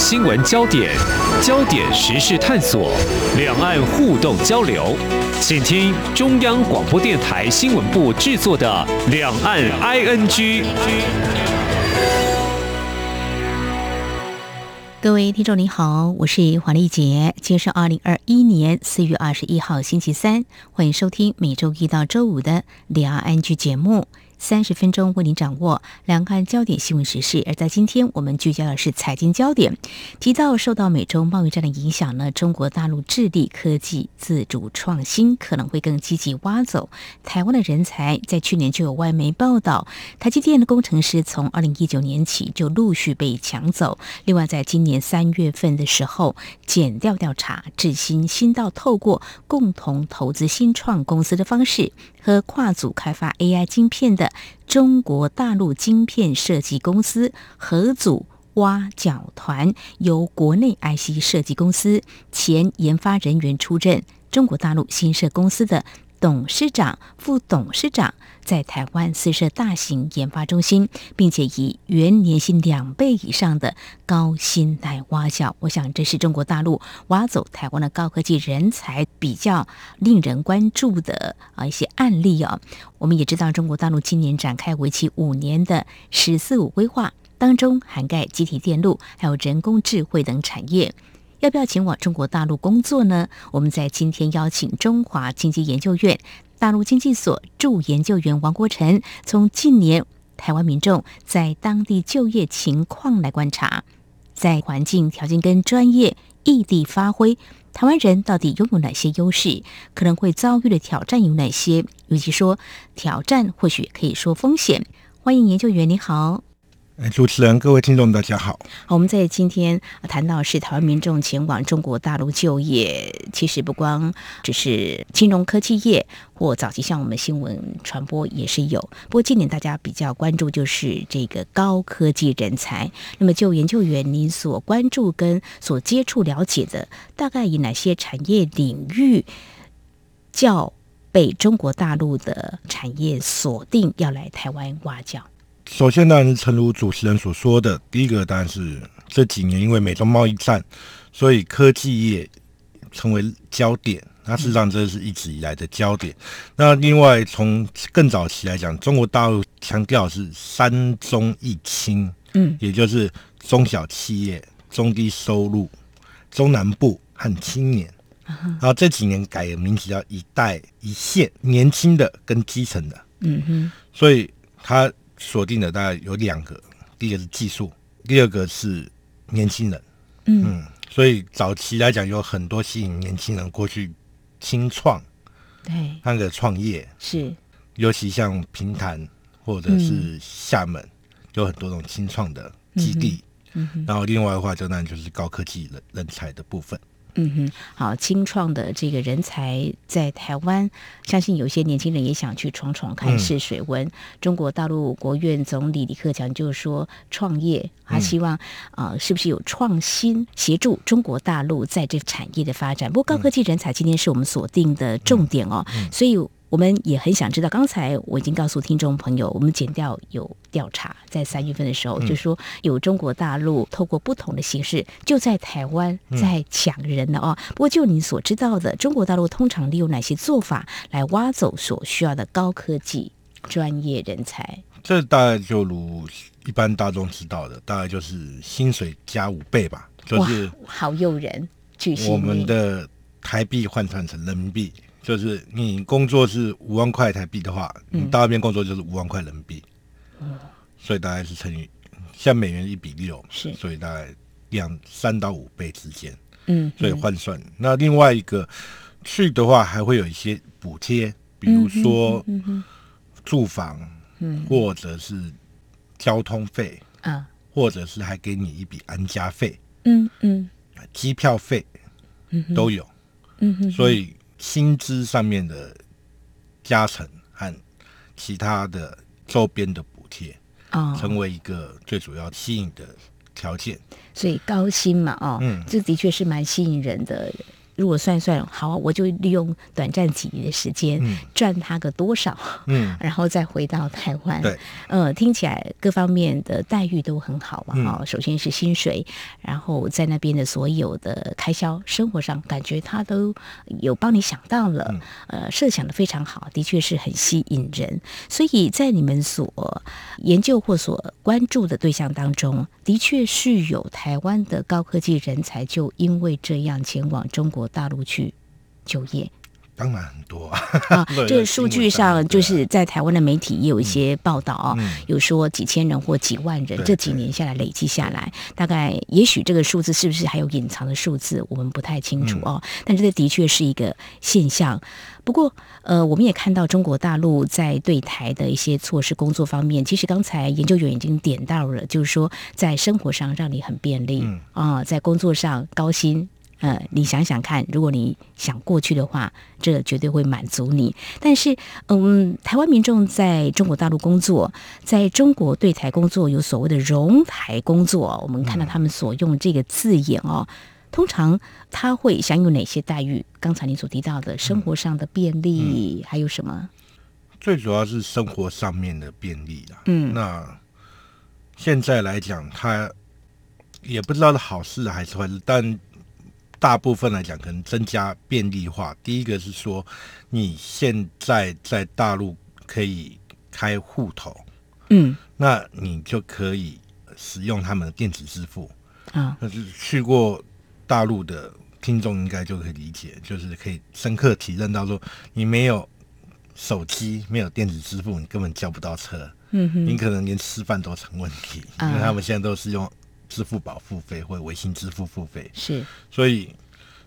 新闻焦点，焦点时事探索，两岸互动交流，请听中央广播电台新闻部制作的《两岸 ING》。各位听众您好，我是黄丽杰，今天是二零二一年四月二十一号星期三，欢迎收听每周一到周五的《两岸 ING》节目。三十分钟为您掌握两岸焦点新闻时事，而在今天我们聚焦的是财经焦点。提到受到美洲贸易战的影响呢，中国大陆致力科技自主创新，可能会更积极挖走台湾的人才。在去年就有外媒报道，台积电的工程师从二零一九年起就陆续被抢走。另外，在今年三月份的时候，减调调查，致新新到透过共同投资新创公司的方式，和跨组开发 AI 晶片的中国大陆晶片设计公司合组挖角团，由国内 IC 设计公司前研发人员出任中国大陆新设公司的董事长、副董事长。在台湾私设大型研发中心，并且以原年薪两倍以上的高薪来挖角，我想这是中国大陆挖走台湾的高科技人才比较令人关注的啊一些案例啊。我们也知道，中国大陆今年展开为期五年的“十四五”规划，当中涵盖集体电路、还有人工智慧等产业。要不要前往中国大陆工作呢？我们在今天邀请中华经济研究院。大陆经济所助研究员王国成从近年台湾民众在当地就业情况来观察，在环境条件跟专业异地发挥，台湾人到底拥有哪些优势？可能会遭遇的挑战有哪些？尤其说挑战，或许可以说风险。欢迎研究员，你好。主持人，各位听众，大家好。好，我们在今天谈到是台湾民众前往中国大陆就业，其实不光只是金融科技业，或早期像我们新闻传播也是有。不过今年大家比较关注就是这个高科技人才。那么就研究员，您所关注跟所接触了解的，大概以哪些产业领域较被中国大陆的产业锁定，要来台湾挖角？首先，当然是，诚如主持人所说的，第一个当然是这几年因为美中贸易战，所以科技业成为焦点。那事实上，这是一直以来的焦点。那另外，从更早期来讲，中国大陆强调是三中一轻，嗯，也就是中小企业、中低收入、中南部和青年。然后这几年改的名字叫一带一线，年轻的跟基层的，嗯哼，所以它。锁定的大概有两个，第一个是技术，第二个是年轻人。嗯，嗯，所以早期来讲有很多吸引年轻人过去清创，对，那个创业是，尤其像平潭或者是厦门，嗯、有很多种清创的基地。嗯嗯、然后另外的话，就那就是高科技人人才的部分。嗯哼，好，青创的这个人才在台湾，相信有些年轻人也想去闯闯看试水温。嗯、中国大陆国务院总理李克强就是说，创业他希望啊、嗯呃，是不是有创新协助中国大陆在这产业的发展？不过高科技人才今天是我们锁定的重点哦，所以。我们也很想知道，刚才我已经告诉听众朋友，我们检调有调查，在三月份的时候，嗯、就是说有中国大陆透过不同的形式，就在台湾在抢人了哦。嗯、不过就你所知道的，中国大陆通常利用哪些做法来挖走所需要的高科技专业人才？这大概就如一般大众知道的，大概就是薪水加五倍吧，就是好诱人。据我们的台币换算成人民币。就是你工作是五万块台币的话，你到那边工作就是五万块人民币，嗯，所以大概是乘以像美元一比六，是，所以大概两三到五倍之间，嗯，所以换算。那另外一个去的话，还会有一些补贴，比如说住房，嗯，或者是交通费，啊，或者是还给你一笔安家费，嗯嗯，机票费，嗯，都有，嗯哼，所以。薪资上面的加成和其他的周边的补贴，哦，成为一个最主要吸引的条件。所以高薪嘛，哦，嗯，这的确是蛮吸引人的。如果算一算，好，我就利用短暂几年的时间赚他个多少，嗯，然后再回到台湾。对，呃，听起来各方面的待遇都很好嘛。哈、嗯，首先是薪水，然后在那边的所有的开销，生活上感觉他都有帮你想到了，嗯、呃，设想的非常好，的确是很吸引人。所以在你们所研究或所关注的对象当中，的确是有台湾的高科技人才，就因为这样前往中国大陆去就业。当然很多啊！啊，这个数据上就是在台湾的媒体也有一些报道啊，嗯、有说几千人或几万人，这几年下来累积下来，大概也许这个数字是不是还有隐藏的数字，我们不太清楚哦。嗯、但这的确是一个现象。不过，呃，我们也看到中国大陆在对台的一些措施工作方面，其实刚才研究员已经点到了，就是说在生活上让你很便利啊、嗯，在工作上高薪。呃，你想想看，如果你想过去的话，这绝对会满足你。但是，嗯，台湾民众在中国大陆工作，在中国对台工作有所谓的融台工作，我们看到他们所用这个字眼哦，通常他会享有哪些待遇？刚才你所提到的生活上的便利，嗯嗯、还有什么？最主要是生活上面的便利啦。嗯，那现在来讲，他也不知道是好事还是坏事，但。大部分来讲，可能增加便利化。第一个是说，你现在在大陆可以开户头，嗯，那你就可以使用他们的电子支付啊。那是去过大陆的听众应该就可以理解，就是可以深刻体认到说，你没有手机，没有电子支付，你根本叫不到车。嗯哼，你可能连吃饭都成问题，因为他们现在都是用。支付宝付费或者微信支付付费是，所以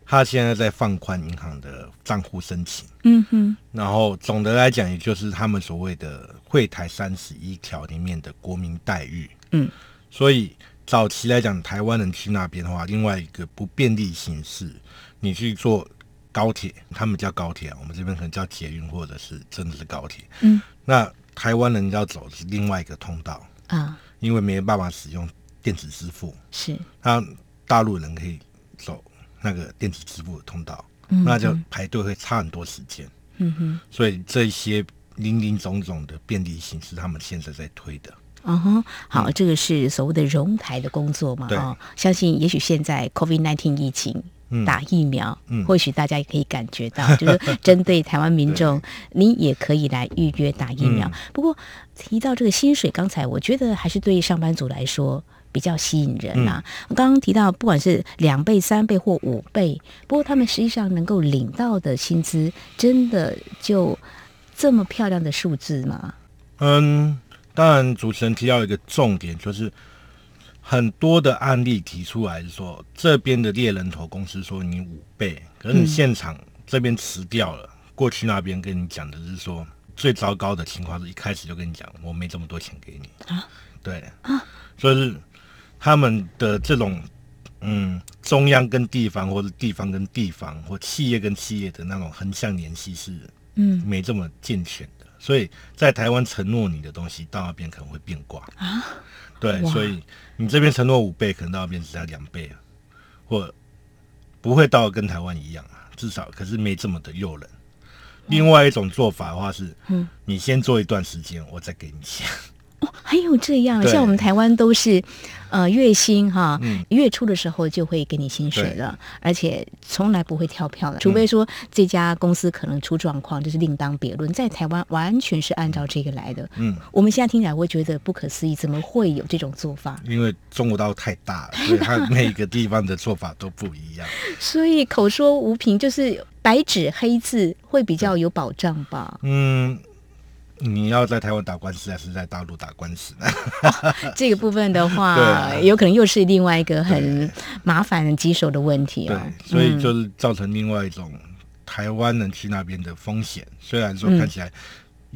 他现在在放宽银行的账户申请。嗯哼，然后总的来讲，也就是他们所谓的“会台三十一条”里面的国民待遇。嗯，所以早期来讲，台湾人去那边的话，另外一个不便利形式，你去坐高铁，他们叫高铁啊，我们这边可能叫捷运或者是真的是高铁。嗯，那台湾人要走的是另外一个通道啊，因为没有办法使用。电子支付是，那大陆人可以走那个电子支付的通道，嗯、那就排队会差很多时间。嗯哼，所以这些林林总总的便利性是他们现在在推的。嗯哼，好，嗯、这个是所谓的融台的工作嘛？啊相信也许现在 COVID-19 疫情打疫苗，嗯、或许大家也可以感觉到，嗯、就是针对台湾民众，你也可以来预约打疫苗。嗯、不过提到这个薪水，刚才我觉得还是对上班族来说。比较吸引人呐、啊。我刚刚提到，不管是两倍、三倍或五倍，不过他们实际上能够领到的薪资，真的就这么漂亮的数字吗？嗯，当然，主持人提到一个重点，就是很多的案例提出来说，这边的猎人头公司说你五倍，可是你现场这边辞掉了，嗯、过去那边跟你讲的是说，最糟糕的情况是一开始就跟你讲，我没这么多钱给你啊，对啊，所以是。他们的这种，嗯，中央跟地方，或者地方跟地方，或企业跟企业的那种横向联系是，嗯，没这么健全的。嗯、所以在台湾承诺你的东西，到那边可能会变卦啊。对，所以你这边承诺五倍，可能到那边只要两倍，或不会到跟台湾一样啊，至少可是没这么的诱人。另外一种做法的话是，嗯，你先做一段时间，我再给你钱。哦，还有这样，像我们台湾都是，呃，月薪哈，嗯、月初的时候就会给你薪水了，而且从来不会跳票的，除非说这家公司可能出状况，这、就是另当别论。在台湾完全是按照这个来的。嗯，我们现在听起来会觉得不可思议，怎么会有这种做法？因为中国大陆太大了，所以它每个地方的做法都不一样。所以口说无凭，就是白纸黑字会比较有保障吧？嗯。你要在台湾打官司，还是在大陆打官司呢？哦，这个部分的话，啊、有可能又是另外一个很麻烦、很棘手的问题啊、哦。对，所以就是造成另外一种台湾人去那边的风险。嗯、虽然说看起来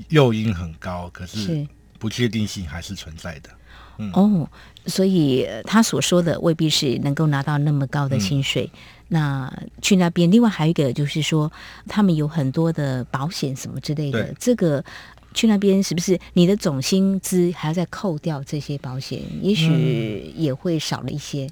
诱因很高，嗯、可是不确定性还是存在的。嗯、哦，所以他所说的未必是能够拿到那么高的薪水。嗯、那去那边，另外还有一个就是说，他们有很多的保险什么之类的，这个。去那边是不是你的总薪资还要再扣掉这些保险？也许也会少了一些。嗯、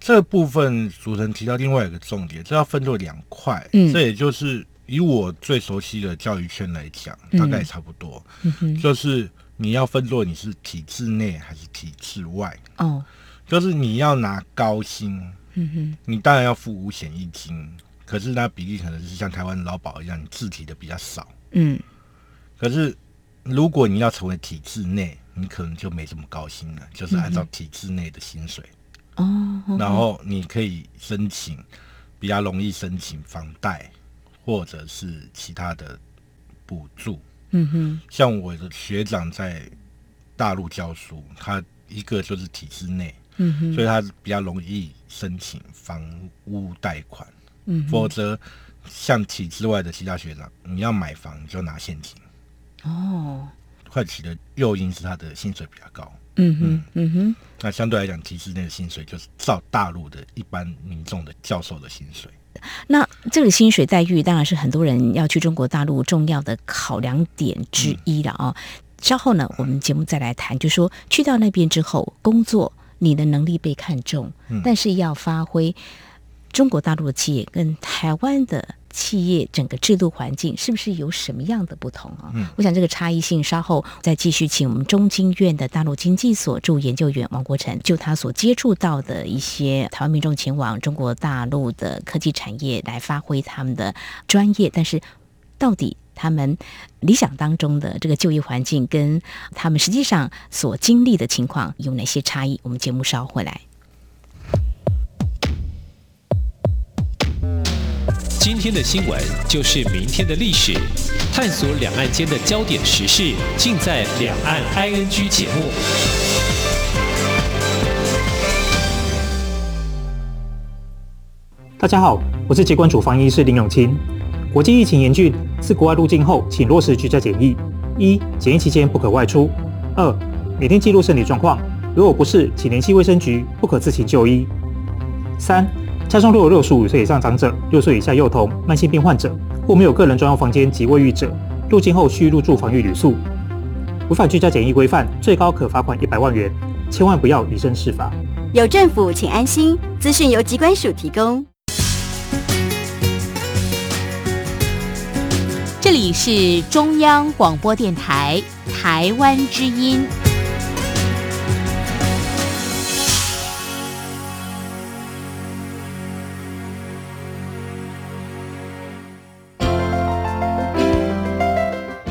这部分主持人提到另外一个重点，这要分作两块。嗯，这也就是以我最熟悉的教育圈来讲，大概也差不多。嗯哼，就是你要分作你是体制内还是体制外。哦，就是你要拿高薪，嗯哼，你当然要付五险一金，可是那比例可能是像台湾劳保一样，你自提的比较少。嗯，可是如果你要成为体制内，你可能就没这么高薪了，就是按照体制内的薪水。哦，然后你可以申请，比较容易申请房贷，或者是其他的补助。嗯哼，像我的学长在大陆教书，他一个就是体制内，嗯哼，所以他比较容易申请房屋贷款。嗯，否则像体制外的其他学长，你要买房你就拿现金。哦，会计的诱因是他的薪水比较高。嗯哼，嗯哼，那相对来讲，其实那个薪水就是照大陆的一般民众的教授的薪水。那这个薪水待遇当然是很多人要去中国大陆重要的考量点之一了啊。嗯、稍后呢，我们节目再来谈，就说去到那边之后工作，你的能力被看重，嗯、但是要发挥中国大陆的企业跟台湾的。企业整个制度环境是不是有什么样的不同啊？嗯，我想这个差异性稍后再继续请我们中经院的大陆经济所助研究员王国成，就他所接触到的一些台湾民众前往中国大陆的科技产业来发挥他们的专业，但是到底他们理想当中的这个就业环境跟他们实际上所经历的情况有哪些差异？我们节目稍后回来。今天的新闻就是明天的历史，探索两岸间的焦点时事，尽在《两岸 ING》节目。大家好，我是疾管主防医师林永清。国际疫情严峻，自国外入境后，请落实居家检疫：一、检疫期间不可外出；二、每天记录身体状况，如果不适，请联系卫生局，不可自行就医；三。家中若有六十五岁以上长者、六岁以下幼童、慢性病患者或没有个人专用房间及卫浴者，入境后需入住防疫旅宿。违反居家检疫规范，最高可罚款一百万元。千万不要以身试法。有政府，请安心。资讯由疾管署提供。这里是中央广播电台台湾之音。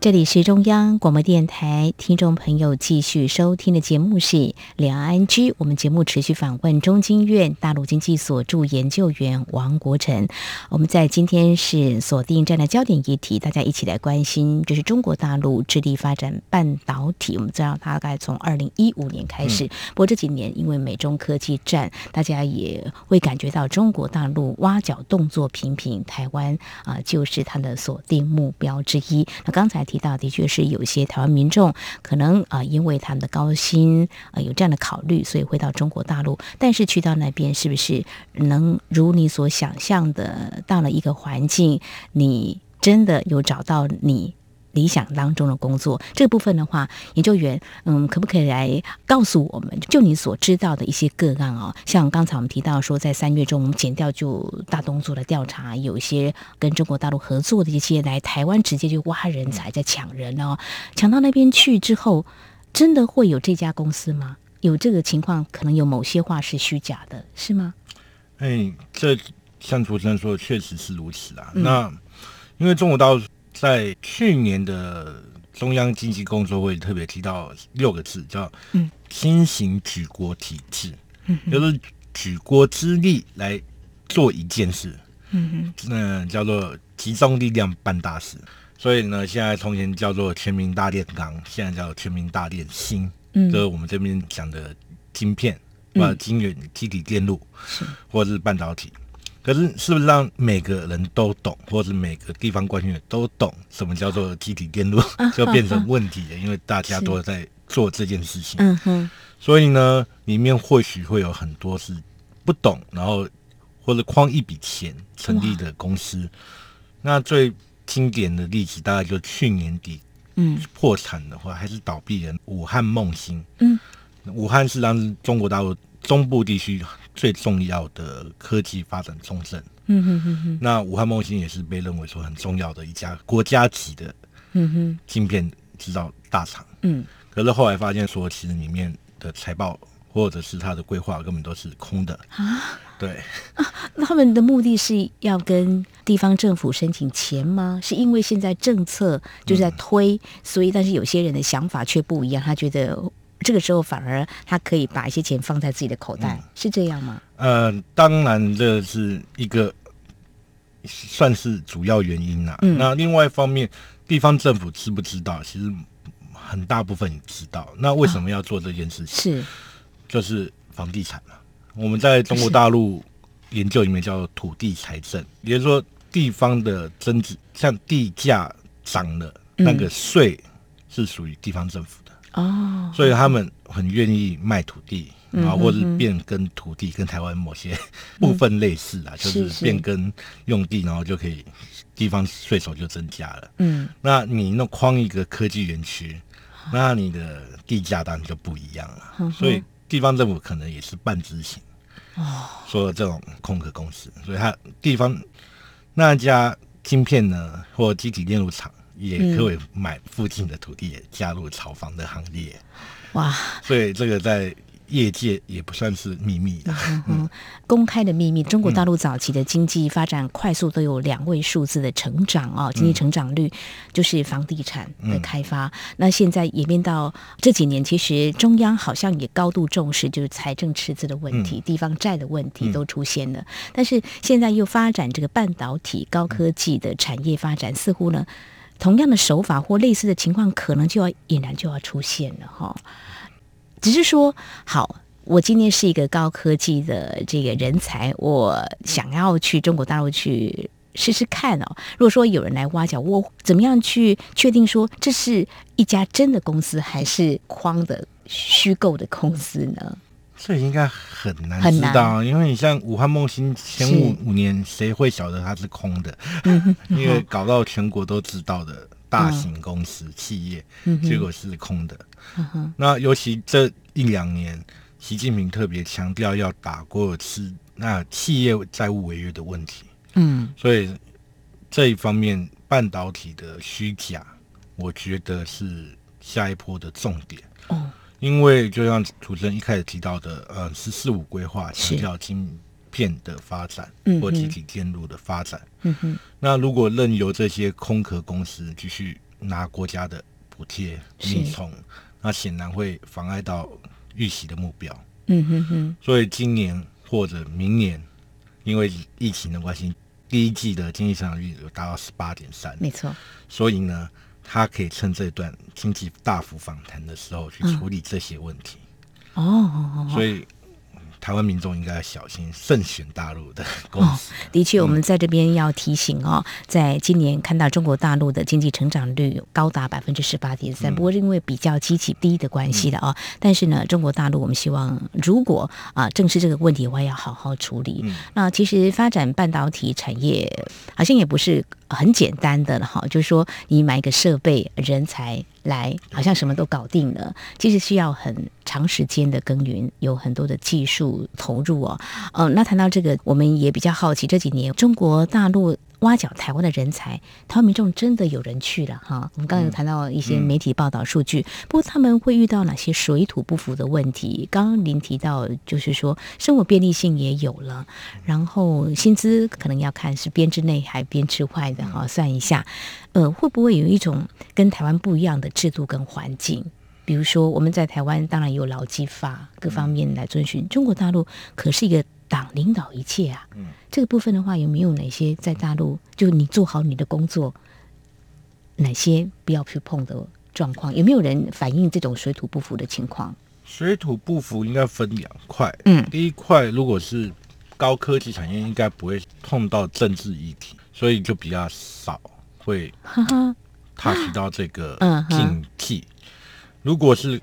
这里是中央广播电台，听众朋友继续收听的节目是两岸 ING。我们节目持续访问中经院大陆经济所驻研究员王国成。我们在今天是锁定这样的焦点议题，大家一起来关心，就是中国大陆致力发展半导体。我们知道大概从二零一五年开始，嗯、不过这几年因为美中科技战，大家也会感觉到中国大陆挖角动作频频，台湾啊、呃、就是它的锁定目标之一。那刚才。提到的确是有一些台湾民众可能啊，因为他们的高薪啊，有这样的考虑，所以回到中国大陆。但是去到那边是不是能如你所想象的，到了一个环境，你真的有找到你理想当中的工作，这个部分的话，研究员，嗯，可不可以来告诉我们，就你所知道的一些个案哦？像刚才我们提到说，在三月中，我们减掉就大动作的调查，有一些跟中国大陆合作的一些来台湾直接就挖人才，在抢人哦，抢到那边去之后，真的会有这家公司吗？有这个情况，可能有某些话是虚假的，是吗？哎，这像主持人说的，确实是如此啊。嗯、那因为中国大陆。在去年的中央经济工作会特别提到六个字，叫“嗯。新型举国体制”，嗯，就是举国之力来做一件事，嗯那、呃、叫做集中力量办大事。所以呢，现在从前叫做全民大炼钢，现在叫全民大炼心，嗯，就是我们这边讲的晶片，或者晶圆、基底电路，是。或者是半导体。可是，是不是让每个人都懂，或者是每个地方官员都懂什么叫做集体电路，啊、就变成问题了？因为大家都在做这件事情。嗯哼。所以呢，里面或许会有很多是不懂，然后或者框一笔钱成立的公司。那最经典的例子，大概就去年底，嗯，破产的话还是倒闭的武汉梦星。嗯，武汉是让中国大陆中部地区。最重要的科技发展重镇，嗯哼哼哼。那武汉梦芯也是被认为说很重要的一家国家级的，嗯哼，晶片制造大厂，嗯。可是后来发现说，其实里面的财报或者是它的规划根本都是空的啊。对啊，那他们的目的是要跟地方政府申请钱吗？是因为现在政策就是在推，嗯、所以但是有些人的想法却不一样，他觉得。这个时候反而他可以把一些钱放在自己的口袋，嗯、是这样吗？呃，当然这是一个算是主要原因啦。嗯、那另外一方面，地方政府知不知道？其实很大部分也知道。那为什么要做这件事情？是、啊，就是房地产嘛。我们在中国大陆研究里面叫土地财政，也就是说地方的增值，像地价涨了，那个税是属于地方政府的。哦，所以他们很愿意卖土地，然后或者变更土地，跟台湾某些部分类似啦，就是变更用地，然后就可以地方税收就增加了。嗯，那你弄框一个科技园区，那你的地价当然就不一样了。所以地方政府可能也是半执行哦，说这种空壳公司，所以他地方那家晶片呢，或积体电路厂。也可以买附近的土地，也加入炒房的行列。哇！所以这个在业界也不算是秘密的，嗯嗯，公开的秘密。中国大陆早期的经济发展快速，都有两位数字的成长啊，经济成长率就是房地产的开发。嗯、那现在演变到这几年，其实中央好像也高度重视，就是财政赤字的问题、嗯、地方债的问题都出现了。嗯、但是现在又发展这个半导体、高科技的产业发展，似乎呢。同样的手法或类似的情况，可能就要俨然就要出现了哈。只是说，好，我今天是一个高科技的这个人才，我想要去中国大陆去试试看哦。如果说有人来挖角，我怎么样去确定说这是一家真的公司，还是框的虚构的公司呢？这应该很难知道，因为你像武汉梦芯前五五年，谁会晓得它是空的？因为搞到全国都知道的大型公司、嗯、企业，嗯、结果是空的。嗯、那尤其这一两年，习近平特别强调要打过是那企业债务违约的问题。嗯，所以这一方面半导体的虚假，我觉得是下一波的重点。哦因为就像主持人一开始提到的，呃，十四五规划强调晶片的发展或集体电路的发展。嗯哼。那如果任由这些空壳公司继续拿国家的补贴、命冲，那显然会妨碍到预期的目标。嗯哼哼。所以今年或者明年，因为疫情的关系，第一季的经济增长率有达到十八点三。没错。所以呢。他可以趁这段经济大幅反弹的时候去处理这些问题。哦，所以。台湾民众应该要小心慎选大陆的公司。哦，的确，我们在这边要提醒哦，嗯、在今年看到中国大陆的经济成长率高达百分之十八点三，不过因为比较基期低的关系的啊、哦。嗯、但是呢，中国大陆我们希望，如果啊正视这个问题的话，要好好处理。嗯、那其实发展半导体产业好像也不是很简单的了哈，就是说你买一个设备、人才。来，好像什么都搞定了。其实需要很长时间的耕耘，有很多的技术投入哦。嗯、那谈到这个，我们也比较好奇，这几年中国大陆挖角台湾的人才，台湾民众真的有人去了哈。我们刚刚有谈到一些媒体报道数据，嗯嗯、不过他们会遇到哪些水土不服的问题？刚刚您提到，就是说生活便利性也有了，然后薪资可能要看是编制内还编制外的哈，算一下，呃，会不会有一种跟台湾不一样的制度跟环境？比如说我们在台湾当然有劳基法各方面来遵循，中国大陆可是一个。党领导一切啊，嗯，这个部分的话，有没有哪些在大陆就你做好你的工作，哪些不要去碰的状况？有没有人反映这种水土不服的情况？水土不服应该分两块，嗯，第一块如果是高科技产业，应该不会碰到政治议题，所以就比较少会 touch 到这个禁忌。如果是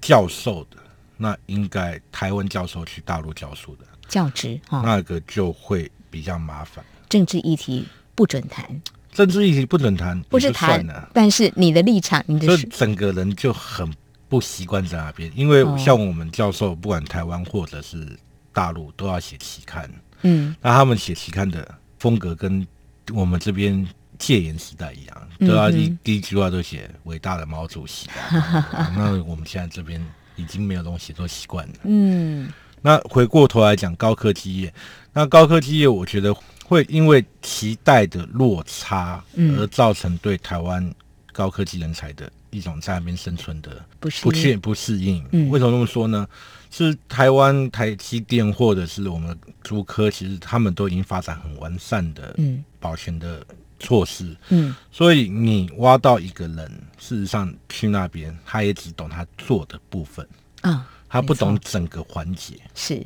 教授的，那应该台湾教授去大陆教书的。教职哈，那个就会比较麻烦。政治议题不准谈，政治议题不准谈，不是谈，但是你的立场，你的就整个人就很不习惯在那边。因为像我们教授，不管台湾或者是大陆，都要写期刊。嗯，那他们写期刊的风格跟我们这边戒严时代一样，都要一第一句话都写伟大的毛主席。那我们现在这边已经没有东西都习惯了。嗯。那回过头来讲高科技业，那高科技业我觉得会因为期待的落差，而造成对台湾高科技人才的一种在那边生存的不适不适应。为什么这么说呢？是台湾台积电或者是我们竹科，其实他们都已经发展很完善的保全的措施。嗯，所以你挖到一个人，事实上去那边，他也只懂他做的部分啊。他不懂整个环节，是，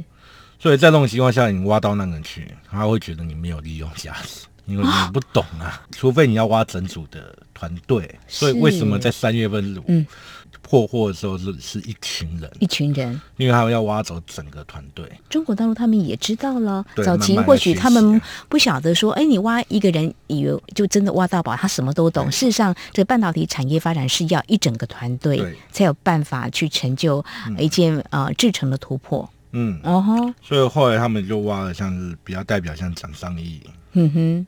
所以在这种情况下，你挖到那个去，他会觉得你没有利用价值，因为你不懂啊。除非你要挖整组的团队，所以为什么在三月份嗯破获的时候是是一群人，一群人，因为他们要挖走整个团队。中国大陆他们也知道了，早期或许他们不晓得说，哎，你挖一个人，以为就真的挖到宝，他什么都懂。事实上，这个半导体产业发展是要一整个团队才有办法去成就一件呃制成的突破。嗯，哦吼，所以后来他们就挖了，像是比较代表像蒋尚义，嗯哼。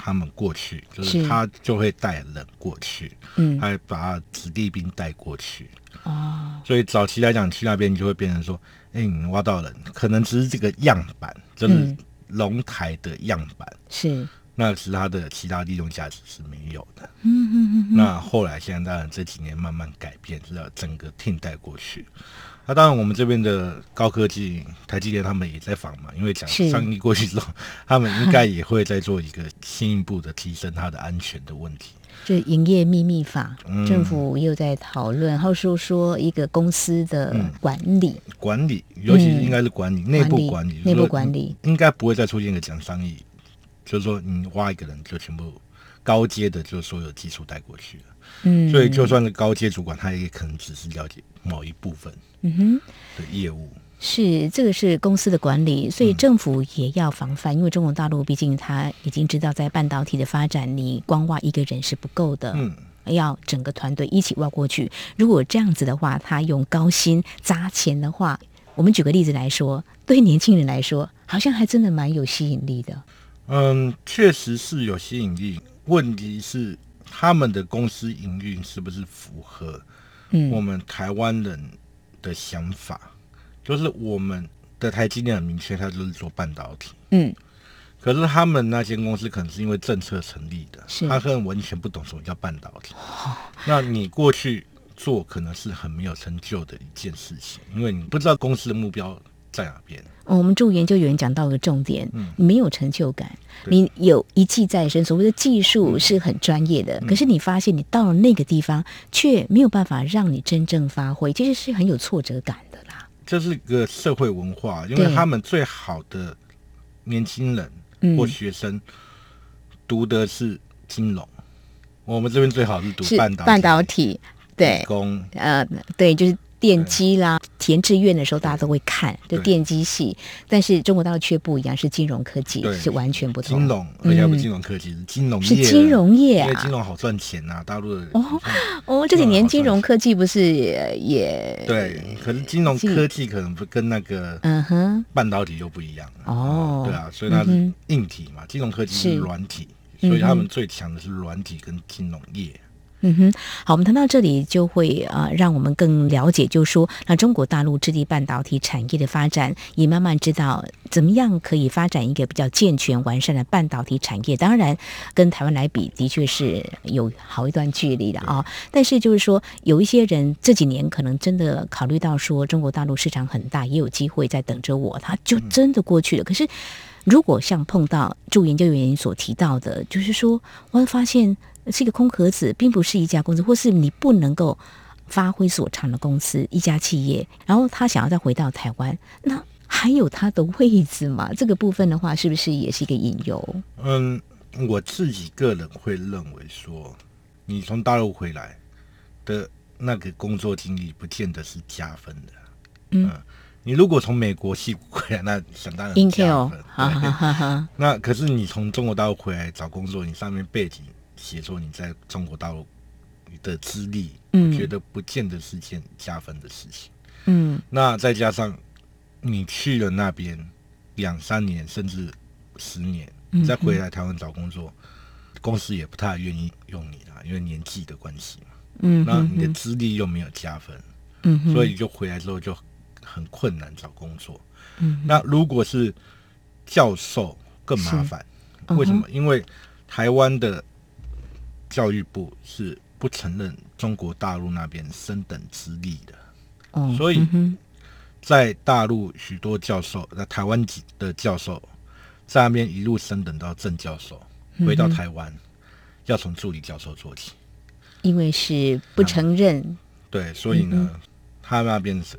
他们过去就是他就会带人过去，嗯，还把子弟兵带过去，哦，所以早期来讲去那边就会变成说，哎，你挖到人，可能只是这个样板，就是龙台的样板，是，那其他的其他利用价值是没有的，嗯嗯嗯，那后来现在当然这几年慢慢改变，是要整个 team 带过去。那、啊、当然，我们这边的高科技台积电他们也在访嘛，因为讲上一过去之后，他们应该也会再做一个进一步的提升它的安全的问题。就营业秘密法，嗯、政府又在讨论，然后说说一个公司的管理，嗯、管理，尤其是应该是管理内、嗯、部管理，内部管理。应该不会再出现一个讲商议，就是说你挖一个人就全部高阶的，就所有技术带过去了。嗯，所以就算是高阶主管，他也可能只是了解某一部分。嗯哼，的业务是这个是公司的管理，所以政府也要防范，嗯、因为中国大陆毕竟他已经知道，在半导体的发展，你光挖一个人是不够的，嗯，要整个团队一起挖过去。如果这样子的话，他用高薪砸钱的话，我们举个例子来说，对年轻人来说，好像还真的蛮有吸引力的。嗯，确实是有吸引力。问题是他们的公司营运是不是符合我们台湾人的想法？嗯、就是我们的台积电很明确，他就是做半导体。嗯，可是他们那间公司可能是因为政策成立的，他可能完全不懂什么叫半导体。哦、那你过去做可能是很没有成就的一件事情，因为你不知道公司的目标在哪边。我们助研究员讲到一个重点，嗯、没有成就感。你有一技在身，所谓的技术是很专业的，嗯、可是你发现你到了那个地方，却没有办法让你真正发挥，其实是很有挫折感的啦。这是个社会文化，因为他们最好的年轻人或学生读的是金融，嗯、我们这边最好是读半导体，半导体对工，呃，对，就是。电机啦、填志愿的时候，大家都会看，就电机系。但是中国大陆却不一样，是金融科技，是完全不同。金融，而且不是金融科技，是金融业。是金融业啊，因为金融好赚钱呐，大陆的。哦哦，这几年金融科技不是也对？可是金融科技可能不跟那个嗯哼半导体又不一样哦。对啊，所以它是硬体嘛，金融科技是软体，所以他们最强的是软体跟金融业。嗯哼，好，我们谈到这里就会呃，让我们更了解，就是说，那中国大陆智利半导体产业的发展，也慢慢知道怎么样可以发展一个比较健全完善的半导体产业。当然，跟台湾来比，的确是有好一段距离的啊。但是就是说，有一些人这几年可能真的考虑到说，中国大陆市场很大，也有机会在等着我，他就真的过去了。可是，如果像碰到驻研究员所提到的，就是说，我会发现。是一个空壳子，并不是一家公司，或是你不能够发挥所长的公司，一家企业。然后他想要再回到台湾，那还有他的位置吗？这个部分的话，是不是也是一个隐忧？嗯，我自己个人会认为说，你从大陆回来的那个工作经历，不见得是加分的。嗯，嗯，你如果从美国矽谷回来，那想当然加分。哈哈。那可是你从中国大陆回来找工作，你上面背景。写作你在中国大陆你的资历，嗯，我觉得不见得是件加分的事情。嗯，那再加上你去了那边两三年甚至十年，你再回来台湾找工作，嗯，公司也不太愿意用你了，因为年纪的关系嘛。嗯，那你的资历又没有加分，嗯，所以就回来之后就很困难找工作。嗯，那如果是教授更麻烦，为什么？因为台湾的教育部是不承认中国大陆那边升等资历的，哦，所以在大陆许多教授，在台湾籍的教授，在那边一路升等到正教授，回到台湾要从助理教授做起，因为是不承认。对，所以呢，他那边是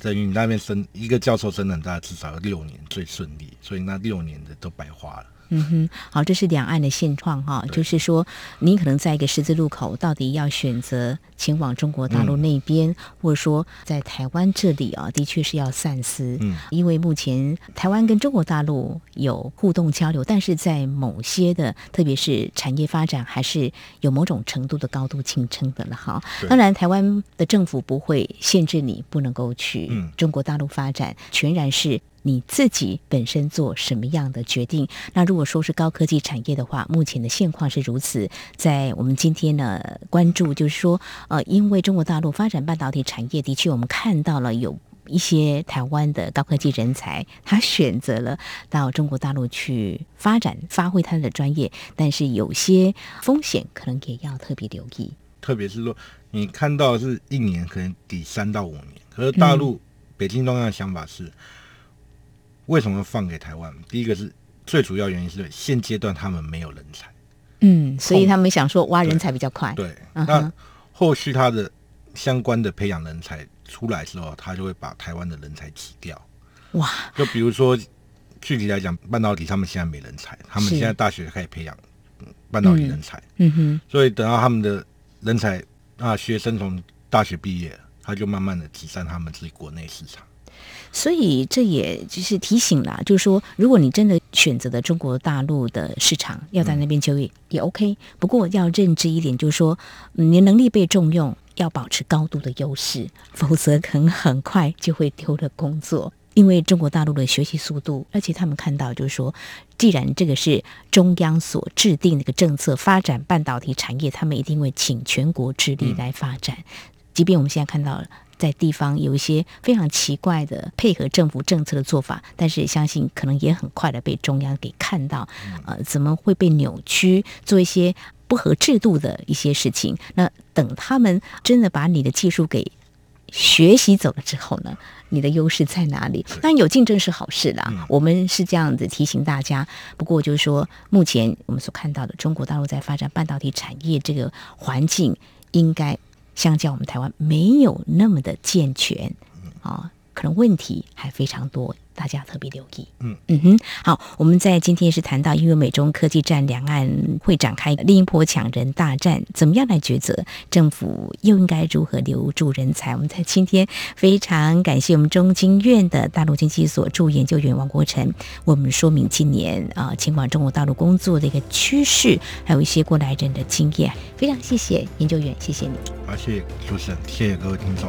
等于你那边升一个教授升等，大概至少要六年最顺利，所以那六年的都白花了。嗯哼，好，这是两岸的现状哈，就是说，你可能在一个十字路口，到底要选择前往中国大陆那边，嗯、或者说在台湾这里啊，的确是要三思。嗯，因为目前台湾跟中国大陆有互动交流，但是在某些的，特别是产业发展，还是有某种程度的高度竞争的了哈。当然，台湾的政府不会限制你不能够去中国大陆发展，嗯、全然是。你自己本身做什么样的决定？那如果说是高科技产业的话，目前的现况是如此。在我们今天呢，关注就是说，呃，因为中国大陆发展半导体产业，的确我们看到了有一些台湾的高科技人才，他选择了到中国大陆去发展，发挥他的专业，但是有些风险可能也要特别留意。特别是说，你看到是一年可能抵三到五年，可是大陆、嗯、北京中央的想法是。为什么放给台湾？第一个是最主要原因是现阶段他们没有人才，嗯，所以他们想说挖人才比较快。对，那后续他的相关的培养人才出来之后，他就会把台湾的人才挤掉。哇！就比如说具体来讲，半导体他们现在没人才，他们现在大学开始培养半导体人才。嗯，嗯哼。所以等到他们的人才啊，学生从大学毕业，他就慢慢的挤占他们自己国内市场。所以这也就是提醒了，就是说，如果你真的选择了中国大陆的市场，要在那边就业也 OK。不过要认知一点，就是说，你能力被重用，要保持高度的优势，否则可能很快就会丢了工作。因为中国大陆的学习速度，而且他们看到，就是说，既然这个是中央所制定的一个政策，发展半导体产业，他们一定会倾全国之力来发展。即便我们现在看到了。在地方有一些非常奇怪的配合政府政策的做法，但是相信可能也很快的被中央给看到，呃，怎么会被扭曲，做一些不合制度的一些事情？那等他们真的把你的技术给学习走了之后呢，你的优势在哪里？当然有竞争是好事啦，我们是这样子提醒大家。不过就是说，目前我们所看到的中国大陆在发展半导体产业这个环境，应该。相较我们台湾没有那么的健全，啊，可能问题还非常多。大家特别留意，嗯嗯哼，好，我们在今天是谈到，因为美中科技战，两岸会展开另一波抢人大战，怎么样来抉择？政府又应该如何留住人才？我们在今天非常感谢我们中经院的大陆经济所驻研究员王国成，为我们说明今年啊前往中国大陆工作的一个趋势，还有一些过来人的经验。非常谢谢研究员，谢谢你。好，谢谢主持人，谢谢各位听众。